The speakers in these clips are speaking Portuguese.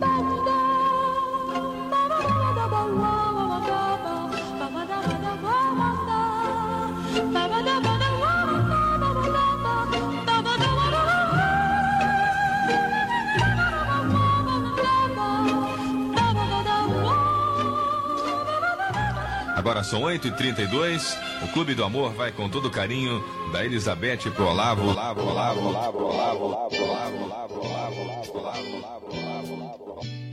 Bye. Agora são 8h32. O Clube do Amor vai com todo carinho da Elizabeth pro Olavo. Olavo, Olavo, Olavo, Olavo, Olavo, Olavo, Olavo, Olavo, Olavo, Olavo, Olavo, Olavo.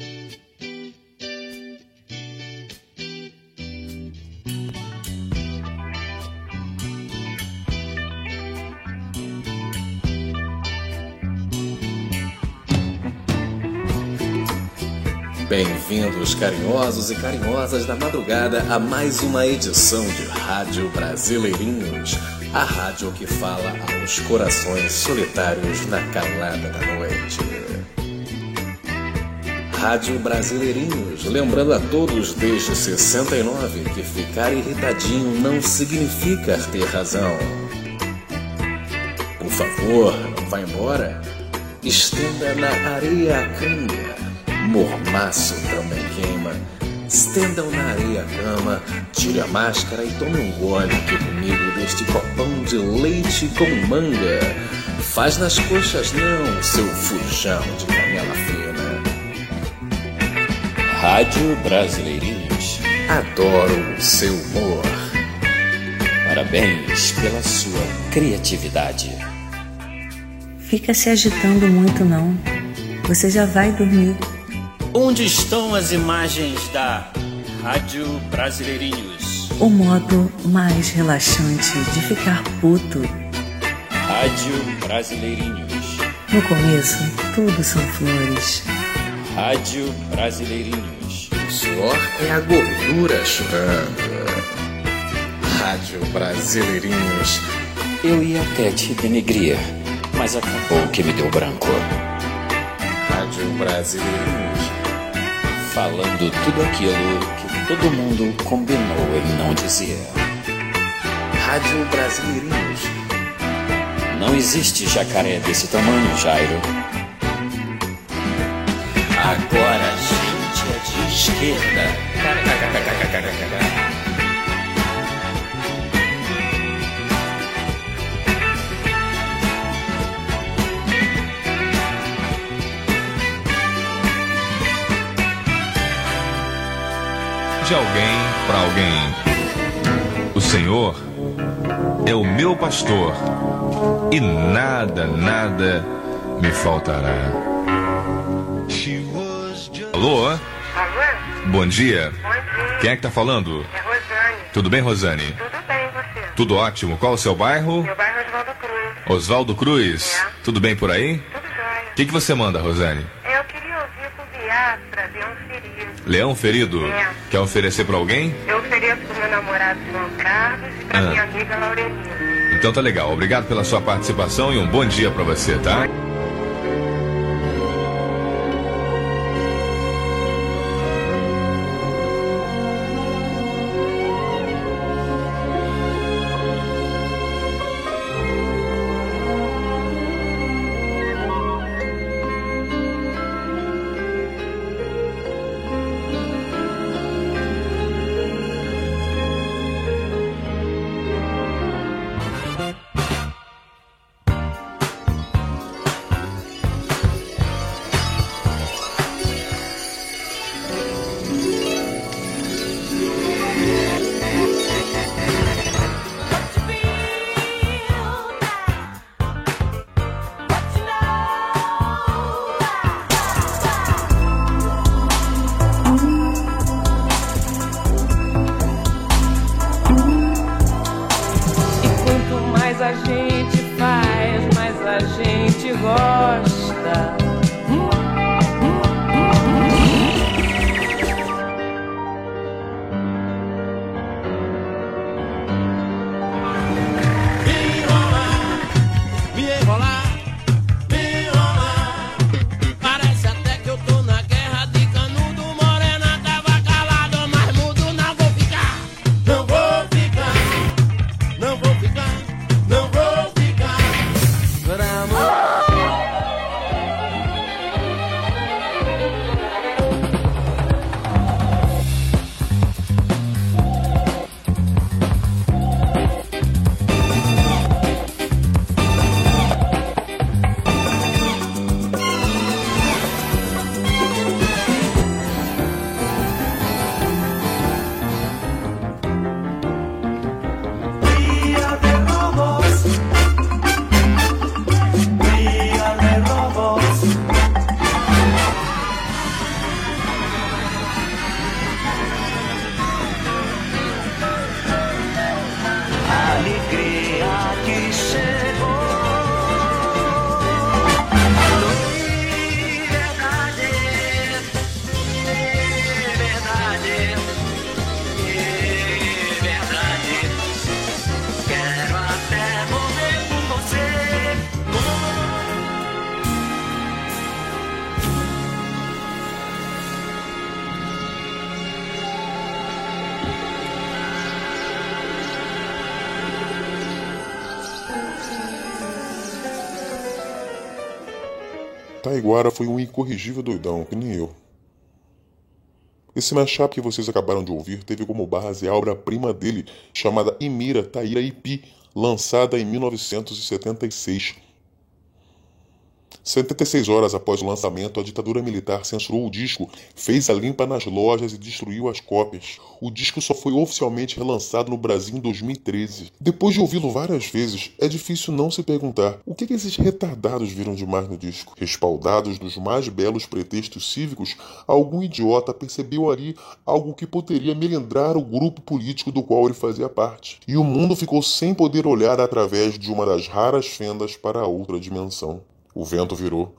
Bem-vindos, carinhosos e carinhosas da madrugada, a mais uma edição de Rádio Brasileirinhos, a rádio que fala aos corações solitários na calada da noite. Rádio Brasileirinhos, lembrando a todos desde 69 que ficar irritadinho não significa ter razão. Por favor, não vá embora. Estenda na areia a canga Mormaço também queima. Estendam na areia a cama, tire a máscara e tome um gole aqui comigo deste copão de leite com manga. Faz nas coxas não, seu fujão de canela fina. Rádio Brasileirinhos. Adoro o seu humor. Parabéns pela sua criatividade. Fica se agitando muito não. Você já vai dormir. Onde estão as imagens da Rádio Brasileirinhos? O modo mais relaxante de ficar puto. Rádio Brasileirinhos. No começo, tudo são flores. Rádio Brasileirinhos. O suor é a gordura chorando. Rádio Brasileirinhos. Eu ia até te denegrir, mas acabou que me deu branco. Rádio Brasileirinhos. Falando tudo aquilo que todo mundo combinou em não dizer. Rádio Brasileirinhos. Não existe jacaré desse tamanho, Jairo. Agora a gente é de esquerda. De alguém para alguém. O Senhor é o meu pastor e nada, nada me faltará. Alô? Alô? Bom dia. Bom dia. Quem é que tá falando? É Rosane. Tudo bem, Rosane? Tudo bem, você? Tudo ótimo. Qual o seu bairro? Meu bairro é Oswaldo Cruz. Oswaldo Cruz. É. Tudo bem por aí? Tudo jóia. O que, que você manda, Rosane? Eu queria ouvir com Viatra, Leão Ferido. Leão ferido? É. Quer oferecer para alguém? Eu ofereço pro meu namorado João Carlos e pra Ah. minha amiga Laurelina. Então tá legal. Obrigado pela sua participação e um bom dia para você, tá? Taiguara foi um incorrigível doidão, que nem eu. Esse mashup que vocês acabaram de ouvir teve como base a obra-prima dele, chamada Imira Taira Ipi, lançada em 1976. 76 horas após o lançamento, a ditadura militar censurou o disco, fez a limpa nas lojas e destruiu as cópias. O disco só foi oficialmente relançado no Brasil em 2013. Depois de ouvi-lo várias vezes, é difícil não se perguntar o que, que esses retardados viram demais no disco. Respaldados nos mais belos pretextos cívicos, algum idiota percebeu ali algo que poderia melindrar o grupo político do qual ele fazia parte. E o mundo ficou sem poder olhar através de uma das raras fendas para a outra dimensão. O vento virou.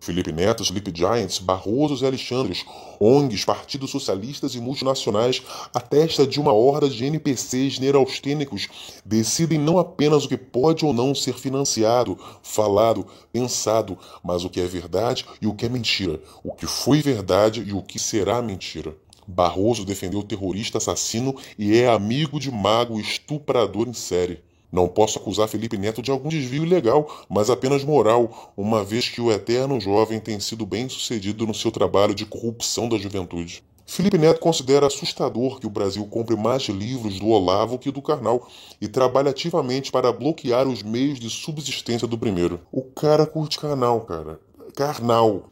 Felipe Neto, Sleep Giants, Barrosos e Alexandres, ONGs, partidos socialistas e multinacionais, a testa de uma horda de NPCs neuraustênicos, decidem não apenas o que pode ou não ser financiado, falado, pensado, mas o que é verdade e o que é mentira, o que foi verdade e o que será mentira. Barroso defendeu o terrorista assassino e é amigo de mago estuprador em série. Não posso acusar Felipe Neto de algum desvio ilegal, mas apenas moral, uma vez que o eterno jovem tem sido bem sucedido no seu trabalho de corrupção da juventude. Felipe Neto considera assustador que o Brasil compre mais livros do Olavo que do Karnal e trabalha ativamente para bloquear os meios de subsistência do primeiro. O cara curte Karnal, cara. Karnal.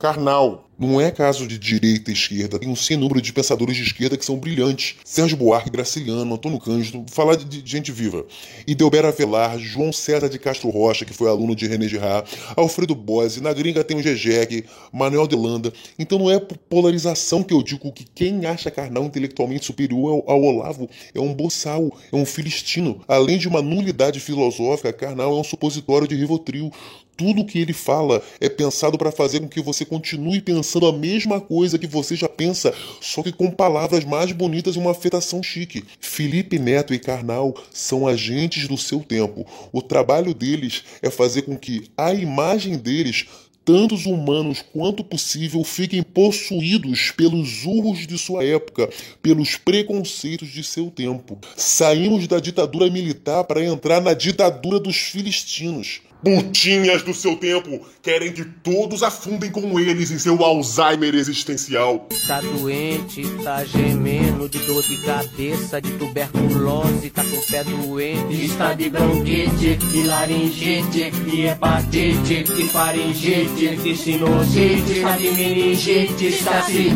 Karnal. Não é caso de direita e esquerda, tem um sem número de pensadores de esquerda que são brilhantes. Sérgio Buarque, Graciliano, Antônio Cândido, falar de, de gente viva. Idelbera Avelar, João César de Castro Rocha, que foi aluno de René Girard, Alfredo Bose, na gringa tem o Gegek, Manuel Delanda. Então não é polarização que eu digo que quem acha Karnal intelectualmente superior ao, ao Olavo é um boçal, é um filistino. Além de uma nulidade filosófica, Karnal é um supositório de Rivotril. Tudo que ele fala é pensado para fazer com que você continue pensando a mesma coisa que você já pensa, só que com palavras mais bonitas e uma afetação chique. Felipe Neto e Karnal são agentes do seu tempo. O trabalho deles é fazer com que a imagem deles tantos humanos quanto possível fiquem possuídos pelos urros de sua época, pelos preconceitos de seu tempo. Saímos da ditadura militar para entrar na ditadura dos filistinos. Putinhas do seu tempo querem que todos afundem com eles em seu Alzheimer existencial. Tá doente, tá gemendo de dor de cabeça, de tuberculose, tá com o pé doente. Está de bronquite, de laringite, de hepatite, de faringite, de sinusite, está de meningite, está se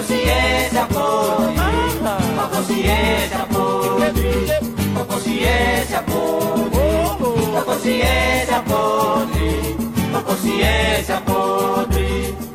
consciência podre, com consciência podre, com consciência podre, com consciência podre, com consciência podre.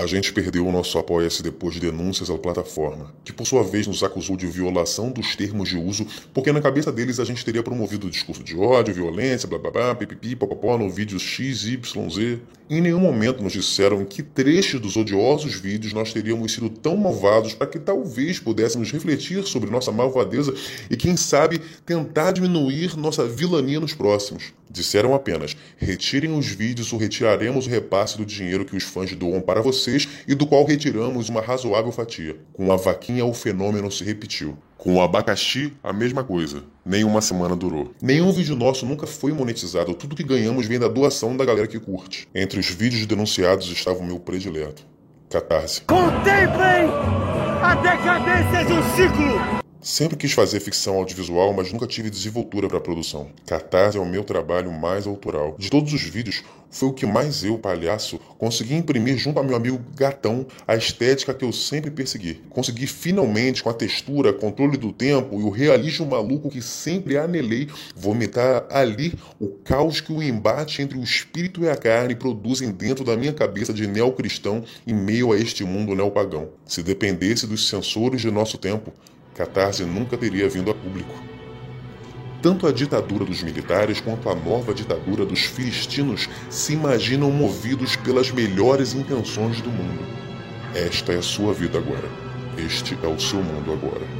A gente perdeu o nosso apoia-se depois de denúncias à plataforma, que por sua vez nos acusou de violação dos termos de uso, porque na cabeça deles a gente teria promovido o discurso de ódio, violência, blá blá blá, pipipi, popopó, no vídeo XYZ. Em nenhum momento nos disseram em que trechos dos odiosos vídeos nós teríamos sido tão malvados para que talvez pudéssemos refletir sobre nossa malvadeza e, quem sabe, tentar diminuir nossa vilania nos próximos. Disseram apenas: retirem os vídeos ou retiraremos o repasse do dinheiro que os fãs doam para vocês e do qual retiramos uma razoável fatia. Com a vaquinha, o fenômeno se repetiu. Com o abacaxi, a mesma coisa. Nem uma semana durou. Nenhum vídeo nosso nunca foi monetizado. Tudo que ganhamos vem da doação da galera que curte. Entre os vídeos denunciados estava o meu predileto. Catarse. Contemplem a decadência de um ciclo! Sempre quis fazer ficção audiovisual, mas nunca tive desenvoltura para produção. Catarse é o meu trabalho mais autoral. De todos os vídeos, foi o que mais eu, palhaço, consegui imprimir junto ao meu amigo Gatão a estética que eu sempre persegui. Consegui finalmente, com a textura, controle do tempo e o realismo maluco que sempre anelei, vomitar ali o caos que o embate entre o espírito e a carne produzem dentro da minha cabeça de neocristão em meio a este mundo neopagão. Se dependesse dos sensores de nosso tempo, Catarse nunca teria vindo a público. Tanto a ditadura dos militares quanto a nova ditadura dos filistinos se imaginam movidos pelas melhores intenções do mundo. Esta é a sua vida agora. Este é o seu mundo agora.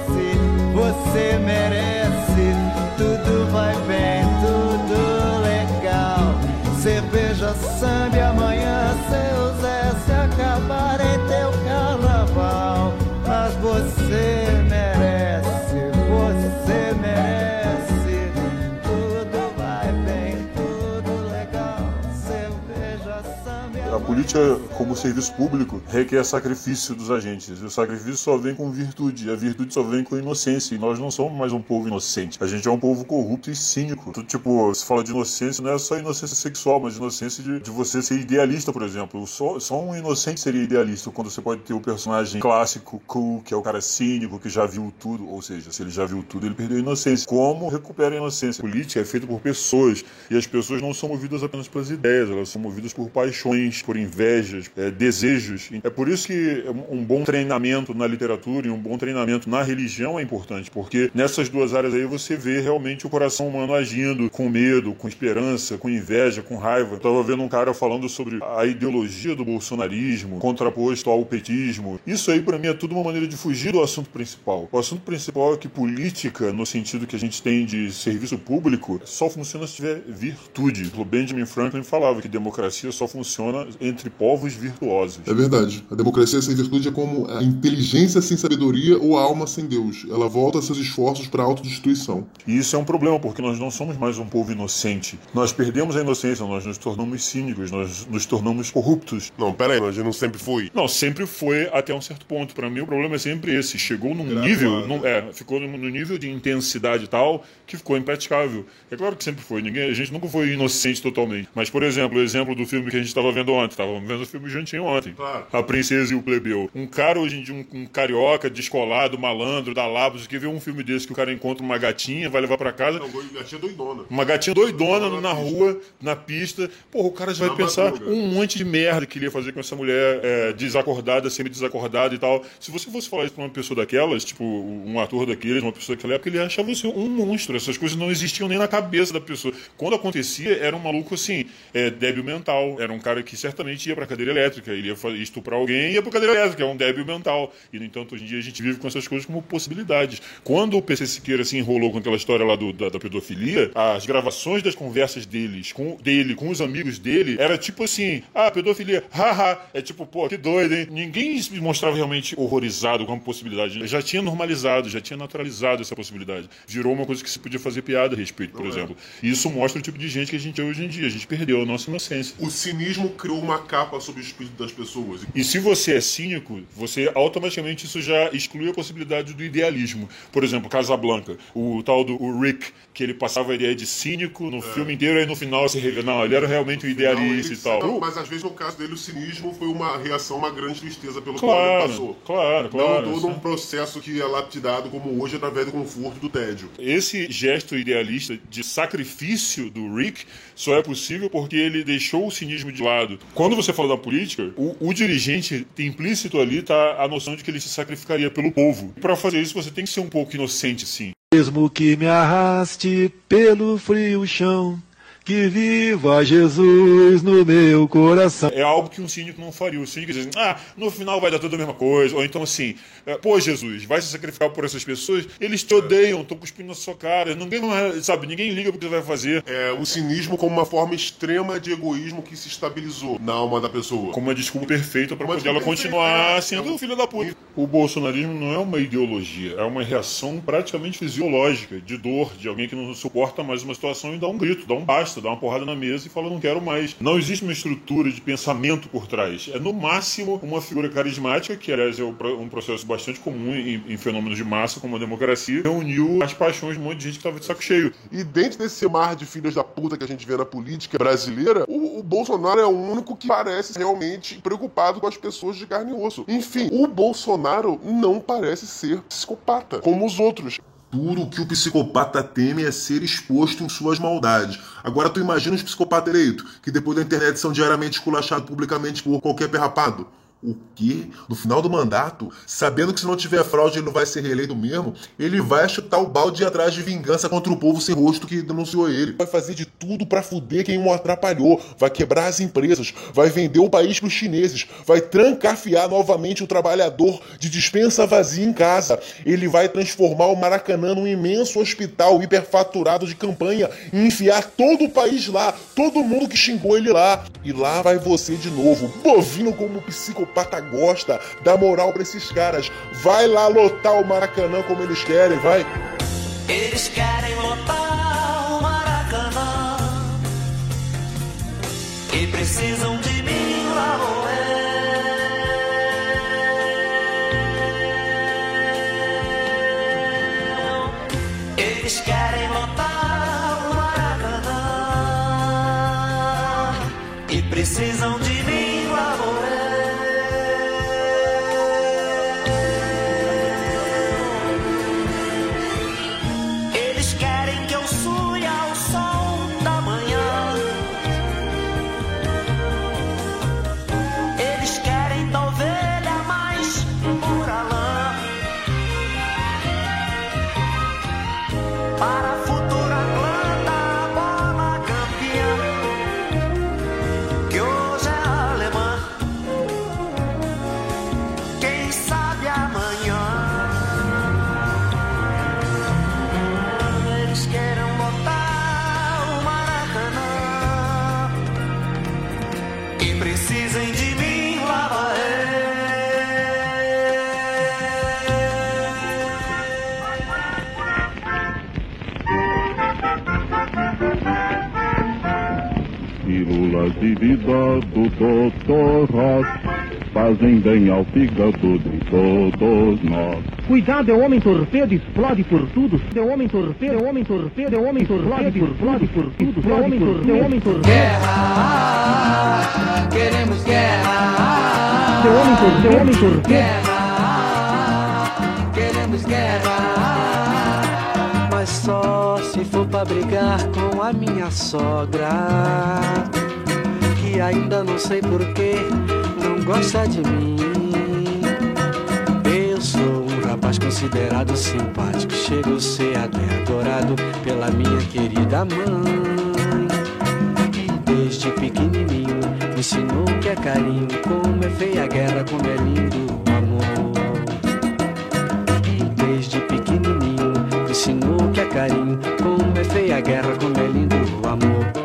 você merece. Tudo vai bem, tudo legal. Cerveja, samba amanhã seu Zé política, como serviço público, requer sacrifício dos agentes. E o sacrifício só vem com virtude. E a virtude só vem com inocência. E nós não somos mais um povo inocente. A gente é um povo corrupto e cínico. Tipo, se fala de inocência, não é só inocência sexual, mas inocência de, de você ser idealista, por exemplo. Só, só um inocente seria idealista quando você pode ter o personagem clássico, cool, que é o cara cínico, que já viu tudo. Ou seja, se ele já viu tudo, ele perdeu a inocência. Como recupera a inocência? Política é feita por pessoas. E as pessoas não são movidas apenas pelas ideias, elas são movidas por paixões, por invejas, é, desejos. É por isso que um bom treinamento na literatura e um bom treinamento na religião é importante, porque nessas duas áreas aí você vê realmente o coração humano agindo com medo, com esperança, com inveja, com raiva. Eu tava vendo um cara falando sobre a ideologia do bolsonarismo, contraposto ao petismo. Isso aí para mim é tudo uma maneira de fugir do assunto principal. O assunto principal é que política, no sentido que a gente tem de serviço público, só funciona se tiver virtude. O Benjamin Franklin falava que democracia só funciona entre povos virtuosos. É verdade. A democracia sem virtude é como a inteligência sem sabedoria ou a alma sem Deus. Ela volta seus esforços para a autodestruição. E isso é um problema, porque nós não somos mais um povo inocente. Nós perdemos a inocência, nós nos tornamos cínicos, nós nos tornamos corruptos. Não, pera aí, mas não sempre foi. Não, sempre foi até um certo ponto. Para mim, o problema é sempre esse. Chegou num Graduado. nível, num- é, ficou no no nível de intensidade tal que ficou impraticável. É claro que sempre foi. Ninguém, a gente nunca foi inocente totalmente. Mas, por exemplo, o exemplo do filme que a gente estava vendo ontem. Estávamos vendo o filme juntinho ontem. Claro. A Princesa e o Plebeu. Um cara hoje em dia, um, um carioca, descolado, malandro, da Labos, que vê um filme desse que o cara encontra uma gatinha, vai levar para casa. Não, gatinha doidona. Uma gatinha doidona na rua, na pista. Porra, o cara já vai Na pensar madruga. um monte de merda que ele ia fazer com essa mulher é, desacordada, semi-desacordada e tal. Se você fosse falar isso pra uma pessoa daquelas, tipo um ator daqueles, uma pessoa daquela época, ele achar você um monstro. Essas coisas não existiam nem na cabeça da pessoa. Quando acontecia, era um maluco assim, é, débil mental. Era um cara que certamente ia pra cadeira elétrica. Ele ia estuprar alguém e ia pra cadeira elétrica. É um débil mental. E, no entanto, hoje em dia a gente vive com essas coisas como possibilidades. Quando o PC Siqueira se enrolou com aquela história lá do- da, da pedofilia, as gravações das conversas deles, com, dele com os amigos dele, era tipo assim: ah, pedofilia, haha. É tipo, pô, que doido, hein? Ninguém se mostrava realmente horrorizado com a possibilidade. Já tinha normalizado, já tinha naturalizado essa possibilidade. Virou uma coisa que se podia fazer piada a respeito, por exemplo. E isso mostra o tipo de gente que a gente é hoje em dia. A gente perdeu a nossa inocência. O cinismo criou uma capa sobre o espírito das pessoas. E se você é cínico, você automaticamente isso já exclui a possibilidade do idealismo. Por exemplo, Casablanca, o tal do o Rick, que ele passava a ideia de cínico no filme inteiro e no final se revela, não, ele era realmente um idealista e tal. Não, mas às vezes no caso dele o cinismo foi uma reação, uma grande tristeza pelo Claro, qual ele passou. claro, claro, Não todo um processo que é lapidado como hoje através do conforto do tédio. Esse gesto idealista de sacrifício do Rick só é possível porque ele deixou o cinismo de lado. Quando você fala da política, o, o dirigente tem implícito ali tá a noção de que ele se sacrificaria pelo povo. Para fazer isso, você tem que ser um pouco inocente, sim. Mesmo que me arraste pelo frio chão, que viva Jesus no meu coração. É algo que um cínico não faria. O cínico diz, ah, no final vai dar tudo a mesma coisa. Ou então assim, é, pô, Jesus, vai se sacrificar por essas pessoas? Eles te odeiam, estão cuspindo na sua cara. Ninguém, sabe, ninguém liga pro que você vai fazer. É, o cinismo como uma forma extrema de egoísmo que se estabilizou na alma da pessoa. Como uma desculpa perfeita para poder ela continuar é. sendo filha da puta. O bolsonarismo não é uma ideologia, é uma reação praticamente fisiológica, de dor, de alguém que não suporta mais uma situação e dá um grito, dá um basta, dá uma porrada na mesa e fala não quero mais. Não existe uma estrutura de pensamento por trás. É no máximo uma figura carismática, que aliás é um processo bastante comum em, em fenômenos de massa, como a democracia, reuniu as paixões de um monte de gente que estava de saco cheio. E dentro desse mar de filhas da puta que a gente vê na política brasileira, o, o Bolsonaro é o único que parece realmente preocupado com as pessoas de carne e osso. Enfim, o Bolsonaro não parece ser psicopata, como os outros. Tudo o que o psicopata teme é ser exposto em suas maldades. Agora tu imagina os psicopatas eleitos, que depois da internet são diariamente esculachados publicamente por qualquer perrapado. O quê? No final do mandato, sabendo que se não tiver fraude ele não vai ser reeleito mesmo, ele vai chutar o balde atrás de vingança contra o povo sem rosto que denunciou ele. Vai fazer de tudo para fuder quem o atrapalhou, vai quebrar as empresas, vai vender o país pros chineses, vai trancafiar novamente o trabalhador de dispensa vazia em casa. Ele vai transformar o Maracanã num imenso hospital hiperfaturado de campanha e enfiar todo o país lá, todo mundo que xingou ele lá. E lá vai você de novo, bovino como psicopata psicopata gosta, dá moral pra esses caras. Vai lá lotar o Maracanã como eles querem, vai. Eles querem lotar o Maracanã e precisam de de vida do. Ross fazem bem ao fígado de todos nós. Cuidado, é o homem torpedo, explode por tudo. É o homem torpedo, é o homem torpedo, é o homem torpedo, explode por tudo. É o homem torpedo, é o homem torpedo. Guerra, queremos guerra. É o homem torpedo, é o homem torpedo. Guerra, queremos guerra. Mas só se for pra brigar com a minha sogra que ainda não sei porquê não gosta de mim. Eu sou um rapaz considerado simpático, chego a ser até adorado pela minha querida mãe. E desde pequenininho me ensinou que é carinho, como é feia a guerra, como é lindo o amor. E desde pequenininho me ensinou que é carinho, como é feia a guerra, como é lindo o amor.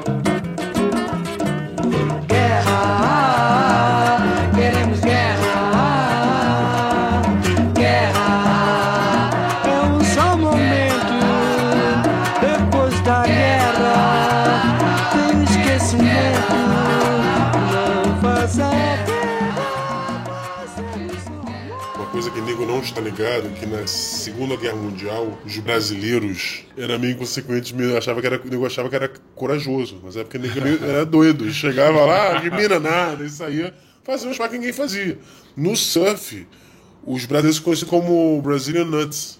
Ligado que na Segunda Guerra Mundial os brasileiros eram meio inconsequentes, meio, achava que era, nego achava que era corajoso, mas é porque era doido. Chegava lá, de mina nada, e saía, fazia uns que ninguém fazia. No surf, os brasileiros conheciam como Brazilian Nuts.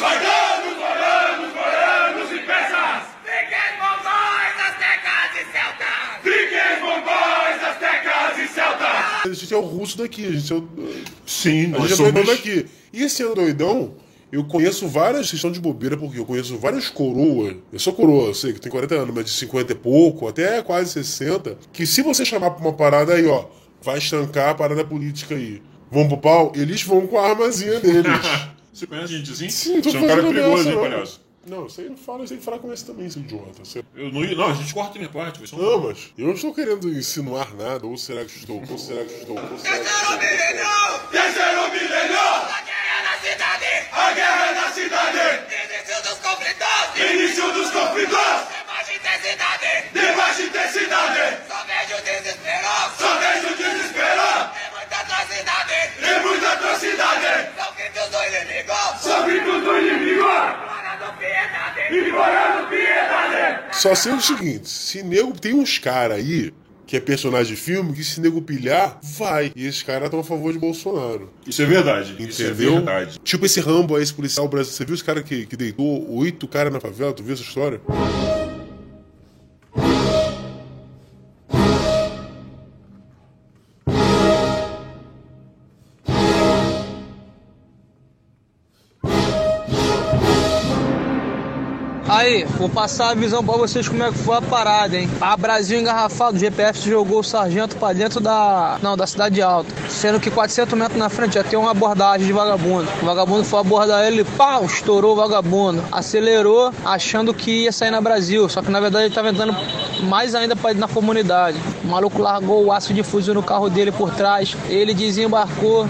Espartanos, romanos, coreanos e persas! Fiquem com nós, aztecas e celtas! A gente é o russo daqui, a gente é o. Sim, a nós gente é somos- doidão daqui. E esse ano doidão, eu conheço várias, vocês estão de bobeira, porque eu conheço várias coroas. Eu sou coroa, eu sei que tem 40 anos, mas de 50 e pouco, até quase 60. Que se você chamar pra uma parada aí, ó, vai estancar a parada política aí. Vão pro pau, eles vão com a armazinha deles. Você conhece gente assim? Sim, tô Você é um cara perigoso, hein, palhaço? Não, isso aí não fala, isso aí fala com esse também, seu idiota. Você- Eu não, ia- não, a gente corta a minha parte. vai ser um- Não, mas eu não estou querendo insinuar nada, ou será que estou? Ou será que estou? Ou será que estou? Terceiro milênio! A guerra na cidade! A guerra na cidade! Início dos conflitos! Início dos conflitos! Intensidade! De baixa intensidade! Só vejo desespero! Só vejo desespero! E muita atrocidade! E muita atrocidade! São gritos do inimigo! São gritos do inimigo! Implorando piedade! Implorando piedade! Só sei o seguinte, se nego tem uns caras aí que é personagem de filme, que se nego pilhar, vai. E esses caras estão a favor de Bolsonaro. Isso é verdade. Isso é Entendeu? verdade. Tipo esse Rambo aí, esse policial brasileiro. Você viu esse cara que, que deitou oito caras na favela? Tu viu essa história? Aí, vou passar a visão pra vocês como é que foi a parada, hein? A Brasil engarrafado, o GPF jogou o sargento pra dentro da. Não, da cidade alta. Sendo que 400 metros na frente já tem uma abordagem de vagabundo. O vagabundo foi abordar ele, pau, estourou o vagabundo. Acelerou, achando que ia sair na Brasil. Só que na verdade ele tava entrando mais ainda pra ir na comunidade. O maluco largou o aço de fuzil no carro dele por trás. Ele desembarcou,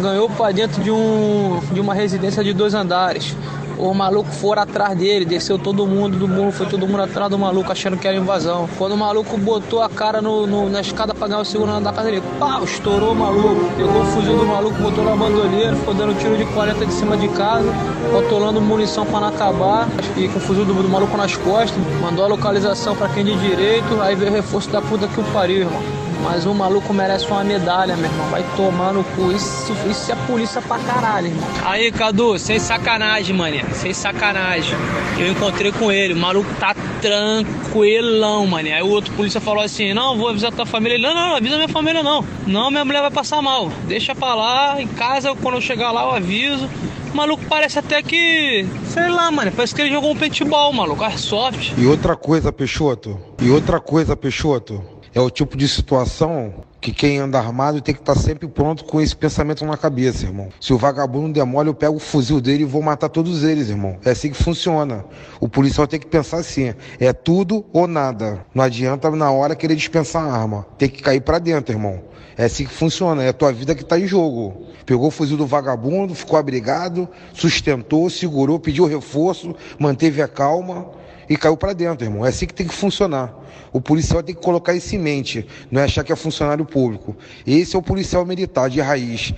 ganhou pra dentro de, um, de uma residência de dois andares. Os malucos foram atrás dele, desceu todo mundo do morro, foi todo mundo atrás do maluco, achando que era invasão. Quando o maluco botou a cara no, no- na escada pra ganhar o segundo da casa dele, pau, estourou o maluco. Pegou o fuzil do maluco, botou na bandoleira, ficou dando tiro de 40 de cima de casa, rotolando munição pra não acabar, e com o fuzil do, do maluco nas costas, mandou a localização pra quem de direito, aí veio o reforço da puta que o pariu, irmão. Mas o maluco merece uma medalha, meu irmão. Vai tomar no cu. Isso, isso é polícia pra caralho, irmão. Aí, Cadu, sem sacanagem, mané. Sem sacanagem. Eu encontrei com ele. O maluco tá tranquilão, mané. Aí o outro polícia falou assim: Não, vou avisar tua família. Ele, não, não, não avisa minha família, não. Não, minha mulher vai passar mal. Deixa pra lá. Em casa, quando eu chegar lá, eu aviso. O maluco parece até que. Sei lá, mano. Parece que ele jogou um paintball, maluco. Airsoft. E outra coisa, Peixoto, e outra coisa, Peixoto, é o tipo de situação que quem anda armado tem que estar sempre pronto com esse pensamento na cabeça, irmão. Se o vagabundo demole, eu pego o fuzil dele e vou matar todos eles, irmão. É assim que funciona. O policial tem que pensar assim, é tudo ou nada. Não adianta na hora querer dispensar a arma. Tem que cair pra dentro, irmão. É assim que funciona, é a tua vida que tá em jogo. Pegou o fuzil do vagabundo, ficou abrigado, sustentou, segurou, pediu reforço, manteve a calma e caiu pra dentro, irmão. É assim que tem que funcionar. O policial tem que colocar isso em mente, não é achar que é funcionário público. Esse é o policial militar de raiz.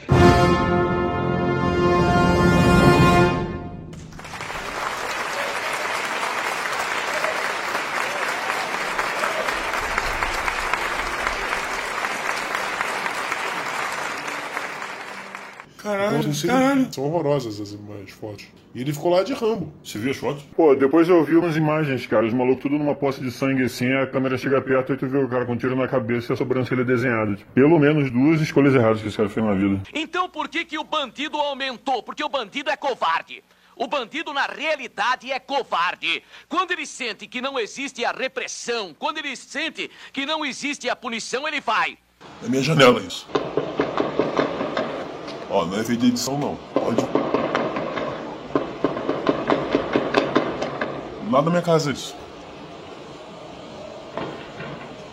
Caralho. São horrorosas as imagens, fotos. E ele ficou lá de Rambo. Você viu as fotos? Pô, depois eu vi umas imagens, cara. Os malucos tudo numa poça de sangue assim, a câmera chega perto e tu vê o cara com um tiro na cabeça e a sobrancelha desenhada. Tipo, pelo menos duas escolhas erradas que esse cara fez na vida. Então por que, que o bandido aumentou? Porque o bandido é covarde. O bandido, na realidade, é covarde. Quando ele sente que não existe a repressão, quando ele sente que não existe a punição, ele vai. Na minha janela isso. Ó, não é vídeo de edição não. Pode. Lá na minha casa isso.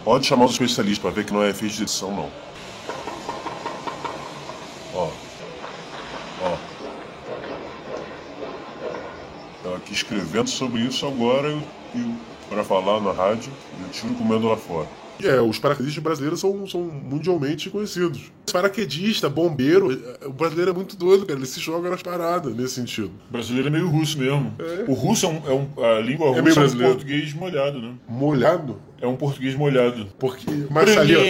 Pode chamar os especialistas pra ver que não é vídeo de edição não. Ó. Ó. Tô aqui escrevendo sobre isso agora e para falar na rádio e o tiro comendo lá fora. É, os paraquedistas brasileiros são, são mundialmente conhecidos. Paraquedista, bombeiro, é, o brasileiro é muito doido, cara. Ele se joga nas paradas nesse sentido. O brasileiro é meio russo mesmo. O russo é um, é um- a língua É russa meio é um brasileiro. português molhado, né? Molhado? É um português molhado. Porque mas ali, ó,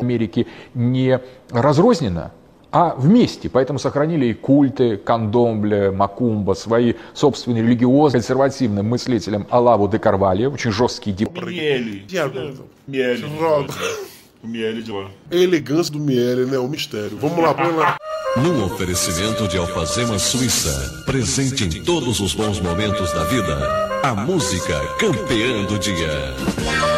Америки не разрозненно, А вместе. Поэтому сохранили и культы, кандомбле, Макумба, свои собственные религиозные, консервативным мыслителям Алаву де Карвалье, очень жесткий деп... Miele. Diabo. Miele. Roda. O Miele de lá. A elegância do Miele, né? O mistério. Vamos lá, põe lá. Num oferecimento de Alfazema Suíça, presente em todos os bons momentos da vida, a música campeã do dia.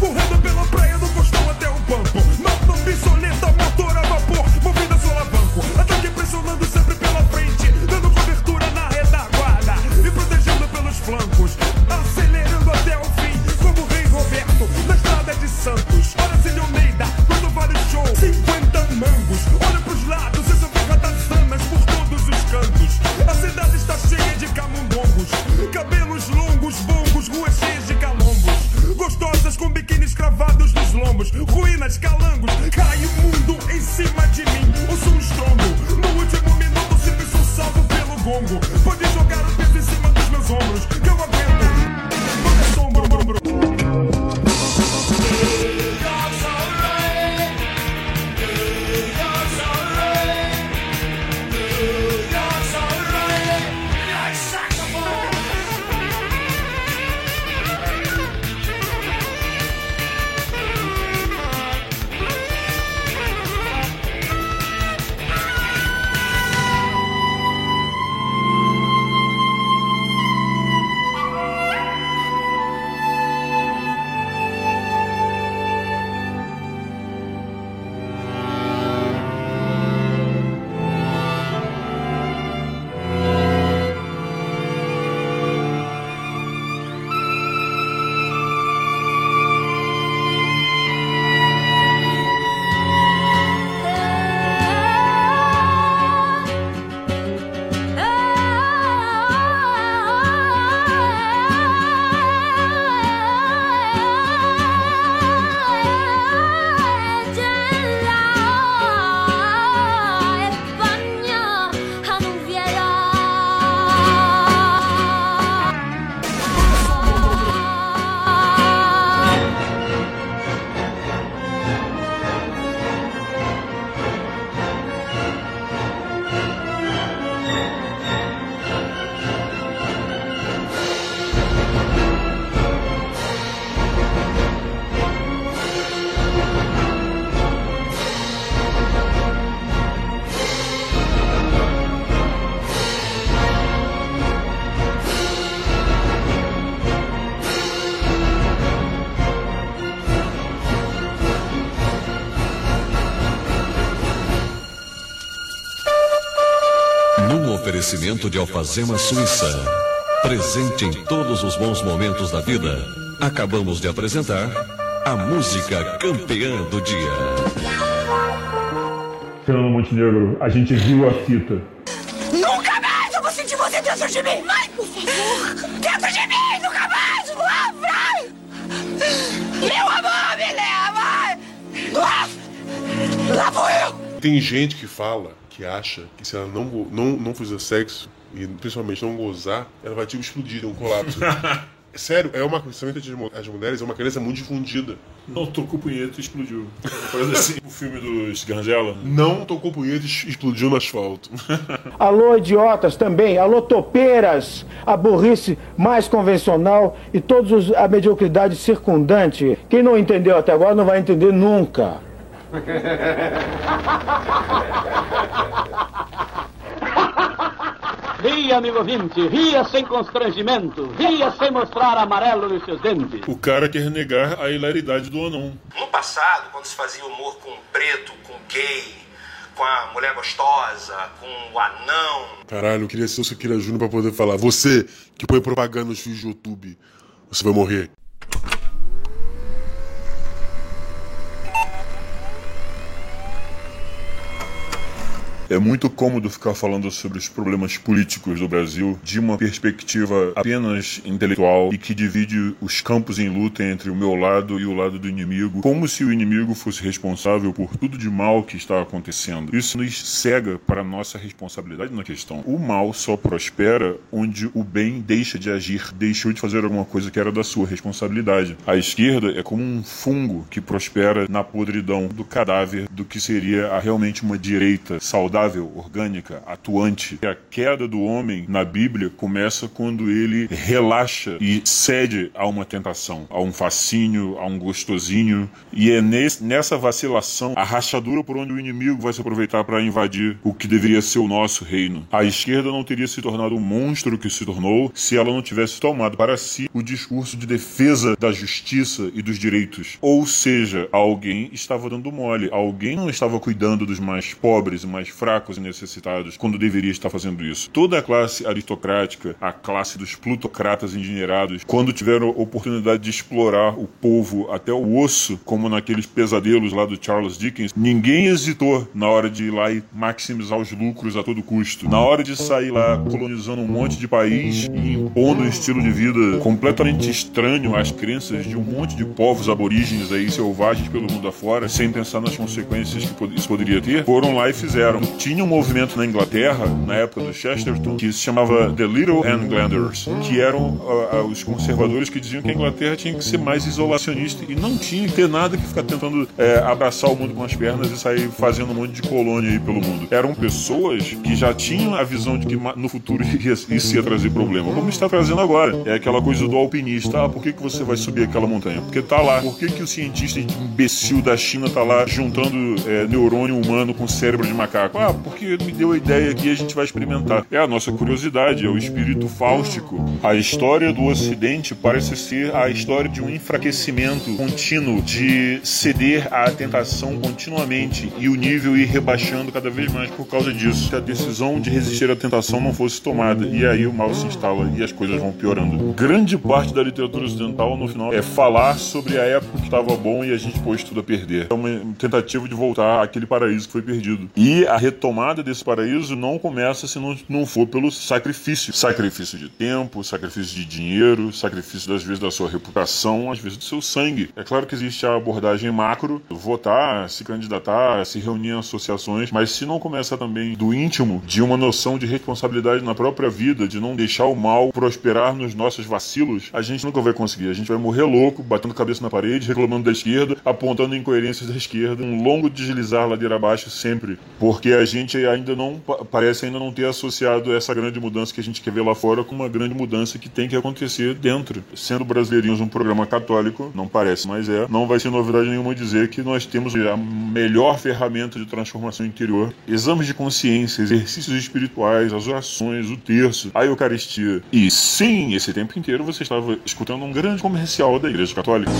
Correndo pela praia do costão até o banco. Mata obsoleta, motor a vapor, movida solavanco. Ataque pressionando sempre pela frente, dando cobertura na retaguarda e protegendo pelos flancos. Acelerando até o fim, como o Rei Roberto, na estrada de Santos. Olha Cílio Almeida, quando vale show, 50 mangos. Olha pros lados, ruínas, calangos. Cai o mundo em cima de mim, ouço um estrondo. No último minuto, sempre sou salvo pelo gongo. Oferecimento de Alfazema Suíça, presente em todos os bons momentos da vida, acabamos de apresentar a música campeã do dia. Fernando Montenegro, a gente viu a fita. Nunca mais eu vou sentir você dentro de mim! Vai, por favor! Dentro de mim! Nunca mais! Lá, vai! Meu amor, me leva! Lá, lá vou eu! Tem gente que fala, que acha que se ela não, não, não fizer sexo, e principalmente não gozar, ela vai tipo explodir, é um colapso. Sério, é uma pensamento as mulheres, é uma crença muito difundida. Não tocou punheta e explodiu. Assim. O filme dos Gangela. Não tocou punheta e explodiu no asfalto. Alô, idiotas também. Alô, topeiras. A burrice mais convencional e todos os, a mediocridade circundante. Quem não entendeu até agora não vai entender nunca. Ria, amigo ouvinte, ria sem constrangimento, ria sem mostrar amarelo nos seus dentes. O cara quer negar a hilaridade do anão. No passado, quando se fazia humor com o preto, com o gay, com a mulher gostosa, com o anão, Caralho, eu queria ser o Suquira Júnior pra poder falar. Você que põe propaganda nos vídeos do YouTube, você vai morrer. É muito cômodo ficar falando sobre os problemas políticos do Brasil de uma perspectiva apenas intelectual e que divide os campos em luta entre o meu lado e o lado do inimigo, como se o inimigo fosse responsável por tudo de mal que está acontecendo. Isso nos cega para a nossa responsabilidade na questão. O mal só prospera onde o bem deixa de agir, deixou de fazer alguma coisa que era da sua responsabilidade. A esquerda é como um fungo que prospera na podridão do cadáver do que seria realmente uma direita saudável, orgânica, atuante. A queda do homem na Bíblia começa quando ele relaxa e cede a uma tentação, a um fascínio, a um gostosinho. E é nesse, nessa vacilação, a rachadura por onde o inimigo vai se aproveitar para invadir o que deveria ser o nosso reino. A esquerda não teria se tornado o monstro que se tornou se ela não tivesse tomado para si o discurso de defesa da justiça e dos direitos. Ou seja, alguém estava dando mole, alguém não estava cuidando dos mais pobres, mais fracos e necessitados quando deveria estar fazendo isso. Toda a classe aristocrática, a classe dos plutocratas endinheirados, quando tiveram oportunidade de explorar o povo até o osso, como naqueles pesadelos lá do Charles Dickens, ninguém hesitou na hora de ir lá e maximizar os lucros a todo custo. Na hora de sair lá colonizando um monte de país e impondo um estilo de vida completamente estranho às crenças de um monte de povos aborígenes aí selvagens pelo mundo afora, sem pensar nas consequências que isso poderia ter, foram lá e fizeram. Tinha um movimento na Inglaterra, na época do Chesterton, que se chamava The Little Englanders, que eram uh, uh, os conservadores que diziam que a Inglaterra tinha que ser mais isolacionista e não tinha que ter nada que ficar tentando uh, abraçar o mundo com as pernas e sair fazendo um monte de colônia aí pelo mundo. Eram pessoas que já tinham a visão de que no futuro isso ia trazer problema, como está trazendo agora. É aquela coisa do alpinista. Ah, por que, que você vai subir aquela montanha? Porque tá lá. Por que, que o cientista imbecil da China tá lá juntando é, neurônio humano com cérebro de macaco? Ah, porque me deu a ideia que a gente vai experimentar. É a nossa curiosidade, é o espírito fáustico. A história do Ocidente parece ser a história de um enfraquecimento contínuo, de ceder à tentação continuamente e o nível ir rebaixando cada vez mais por causa disso. Se a decisão de resistir à tentação não fosse tomada, e aí o mal se instala e as coisas vão piorando. Grande parte da literatura ocidental, no final, é falar sobre a época que estava bom e a gente pôs tudo a perder. É uma tentativa de voltar àquele paraíso que foi perdido. E a retomada desse paraíso não começa se não, não for pelo sacrifício. Sacrifício de tempo, sacrifício de dinheiro, sacrifício das vezes da sua reputação, às vezes do seu sangue. É claro que existe a abordagem macro, votar, se candidatar, se reunir em associações, mas se não começa também do íntimo, de uma noção de responsabilidade na própria vida, de não deixar o mal prosperar nos nossos vacilos, a gente nunca vai conseguir. A gente vai morrer louco, batendo cabeça na parede, reclamando da esquerda, apontando incoerências da esquerda, um longo deslizar ladeira abaixo sempre, porque a gente ainda não parece ainda não ter associado essa grande mudança que a gente quer ver lá fora com uma grande mudança que tem que acontecer dentro. Sendo brasileirinhos um programa católico, não parece, mas é, não vai ser novidade nenhuma dizer que nós temos a melhor ferramenta de transformação interior, exames de consciência, exercícios espirituais, as orações, o terço, a Eucaristia. E sim, esse tempo inteiro você estava escutando um grande comercial da Igreja Católica.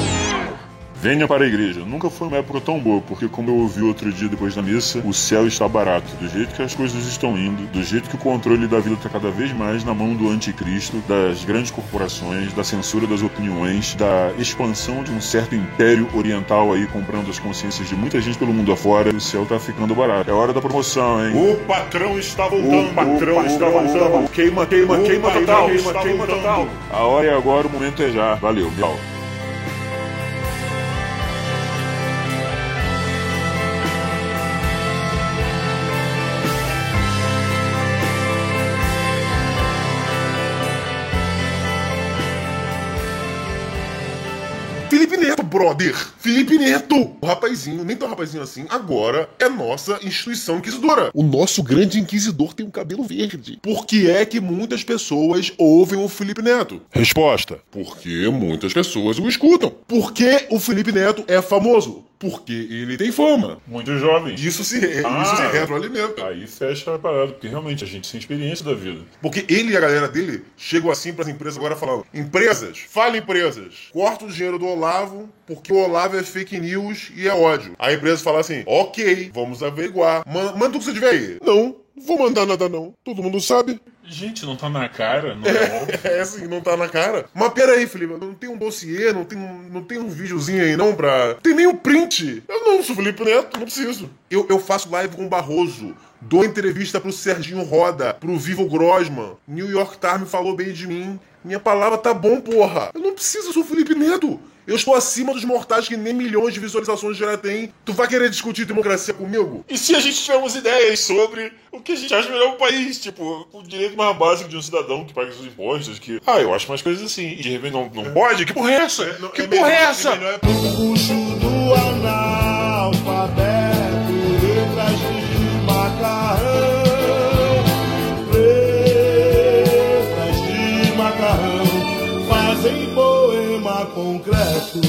Venha para a igreja. Nunca foi uma época tão boa, porque como eu ouvi outro dia depois da missa, o céu está barato. Do jeito que as coisas estão indo, do jeito que o controle da vida está cada vez mais na mão do anticristo, das grandes corporações, da censura das opiniões, da expansão de um certo império oriental aí comprando as consciências de muita gente pelo mundo afora, o céu está ficando barato. É hora da promoção, hein? O patrão está voltando. O patrão o está voltando. Queima, queima, queima patrão total. Queima, queima voltando. total. A hora é agora, o momento é já. Valeu, tchau. Brother! Felipe Neto! O rapazinho, nem tão rapazinho assim, agora é nossa instituição inquisidora. O nosso grande inquisidor tem um cabelo verde. Por que é que muitas pessoas ouvem o Felipe Neto? Resposta. Porque muitas pessoas o escutam. Por que o Felipe Neto é famoso? Porque ele tem fama. Muito jovem. Isso se, isso Ah. se retroalimenta. Aí fecha a parada, porque realmente a gente tem experiência da vida. Porque ele e a galera dele chegam assim pras empresas agora falando: empresas, fala empresas, corta o dinheiro do Olavo, porque o Olavo é fake news e é ódio. A empresa fala assim: ok, vamos averiguar. Man- manda o que você tiver aí. Não, vou mandar nada não. Todo mundo sabe. Gente, não tá na cara, não é óbvio. É, assim, não tá na cara. Mas peraí, Felipe, não tem um dossiê, não tem, um- não tem um videozinho aí não pra... Tem nem o print. Eu não sou Felipe Neto, não preciso. Eu, eu faço live com o Barroso. Dou entrevista pro Serginho Roda, pro Vivo Grossman. New York Times falou bem de mim. Minha palavra tá bom, porra. Eu não preciso, eu sou Felipe Neto. Eu estou acima dos mortais que nem milhões de visualizações já tem. Tu vai querer discutir democracia comigo? E se a gente tivermos ideias sobre o que a gente acha melhor pro país, tipo, o direito mais básico de um cidadão que paga seus impostos, que. Ah, eu acho umas coisas assim. E de repente não, não pode? Que porra é essa? que porra é essa? Puxo do analfabeto, letras de macarrão, concreto.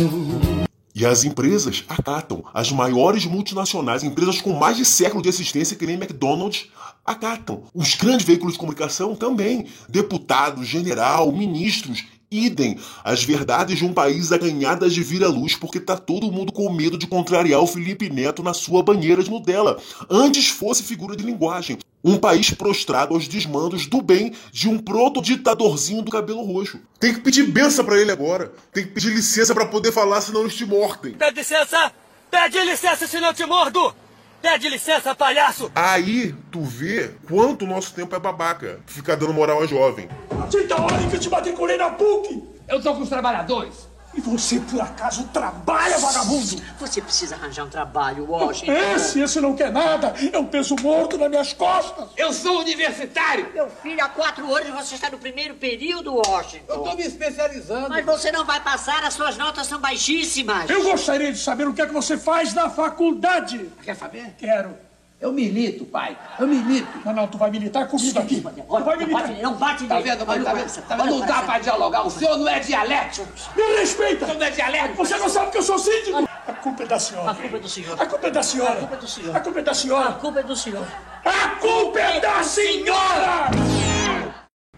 E as empresas acatam. As maiores multinacionais, empresas com mais de século de existência, que nem McDonald's, acatam. Os grandes veículos de comunicação também. Deputados, general, ministros, idem. As verdades de um país aganhadas de vir à luz porque tá todo mundo com medo de contrariar o Felipe Neto na sua banheira de Nutella. Antes fosse figura de linguagem. Um país prostrado aos desmandos do bem de um proto-ditadorzinho do cabelo roxo. Tem que pedir benção pra ele agora. Tem que pedir licença pra poder falar, senão eles te mortem. Pede licença! Pede licença, senão eu te mordo! Pede licença, palhaço! Aí tu vê quanto o nosso tempo é babaca. Ficar dando moral a jovem. Desde a hora que eu te matriculei na PUC! Eu tô com os trabalhadores! E você, por acaso, trabalha, vagabundo? Você precisa arranjar um trabalho, Washington. Esse, esse não quer nada! É um peso morto nas minhas costas! Eu sou universitário! Meu filho, há quatro anos você está no primeiro período, Washington. Eu tô me especializando! Mas você não vai passar, as suas notas são baixíssimas. Eu gostaria de saber o que é que você faz na faculdade! Quer saber? Quero. Eu milito, pai. Eu milito. Não, não, tu vai militar comigo aqui. Tu vai militar. Não bate Tá nele. vendo, mãe? Tá o vendo? Tá vendo? o Não dá pra dialogar. O senhor não é dialético. Me respeita. Não é dialético. Você não sabe que eu sou síndico. A culpa é da senhora. A culpa é do senhor. A culpa é da senhora. A culpa é do senhor. A culpa é da senhora. A culpa é do senhor. A culpa é da senhora!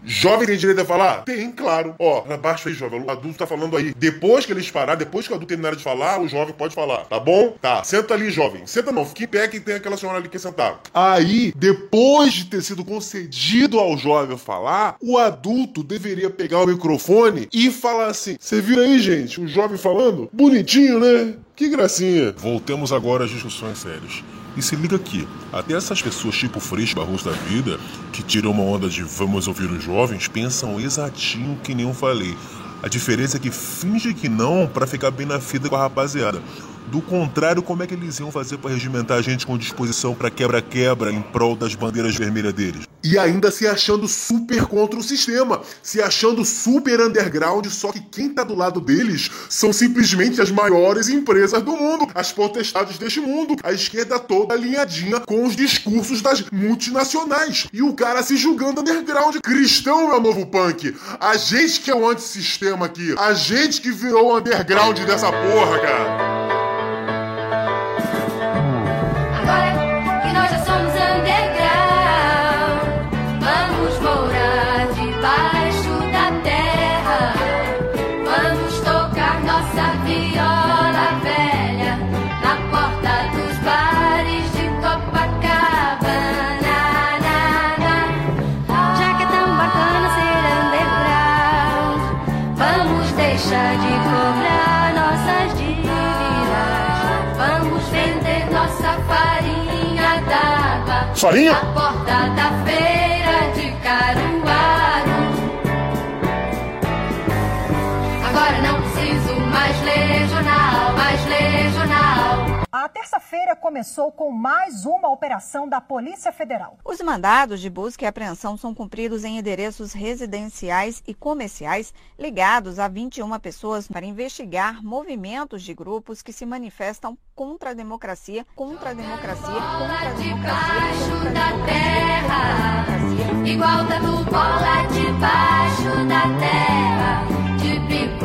Jovem tem direito a falar? Tem, claro. Ó, abaixa aí, jovem. O adulto tá falando aí. Depois que eles parar, depois que o adulto terminar de falar, o jovem pode falar, tá bom? Tá, senta ali, jovem. Senta não, fica em pé que tem aquela senhora ali que sentar. Aí, depois de ter sido concedido ao jovem falar, o adulto deveria pegar o microfone e falar assim: Você viu aí, gente, o jovem falando? Bonitinho, né? Que gracinha. Voltemos agora às discussões sérias. E se liga aqui, até essas pessoas tipo Freixo Barroso da vida, que tiram uma onda de vamos ouvir os jovens, pensam exatinho que nem eu falei. A diferença é que finge que não pra ficar bem na fita com a rapaziada. Do contrário, como é que eles iam fazer pra regimentar a gente com disposição pra quebra-quebra em prol das bandeiras vermelhas deles? E ainda se achando super contra o sistema, se achando super underground, só que quem tá do lado deles são simplesmente as maiores empresas do mundo, as potestades deste mundo, a esquerda toda alinhadinha com os discursos das multinacionais. E o cara se julgando underground. Cristão o novo punk. A gente que é o antissistema aqui, a gente que virou underground dessa porra, cara. Farinha? na porta da feira A terça-feira começou com mais uma operação da Polícia Federal. Os mandados de busca e apreensão são cumpridos em endereços residenciais e comerciais ligados a 21 pessoas para investigar movimentos de grupos que se manifestam contra a democracia, contra a democracia, contra a democracia, contra da terra, igual bola debaixo da terra, de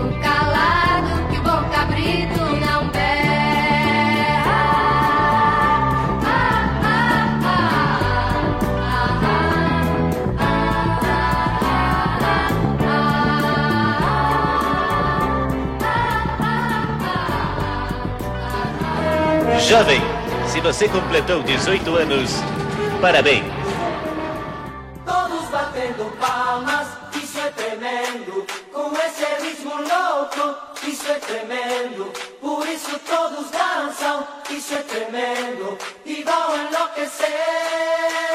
Jovem, se você completou 18 anos, parabéns. Todos batendo palmas, isso é tremendo. Com esse ritmo louco, isso é tremendo. Por isso todos dançam, isso é tremendo. E vão enlouquecer.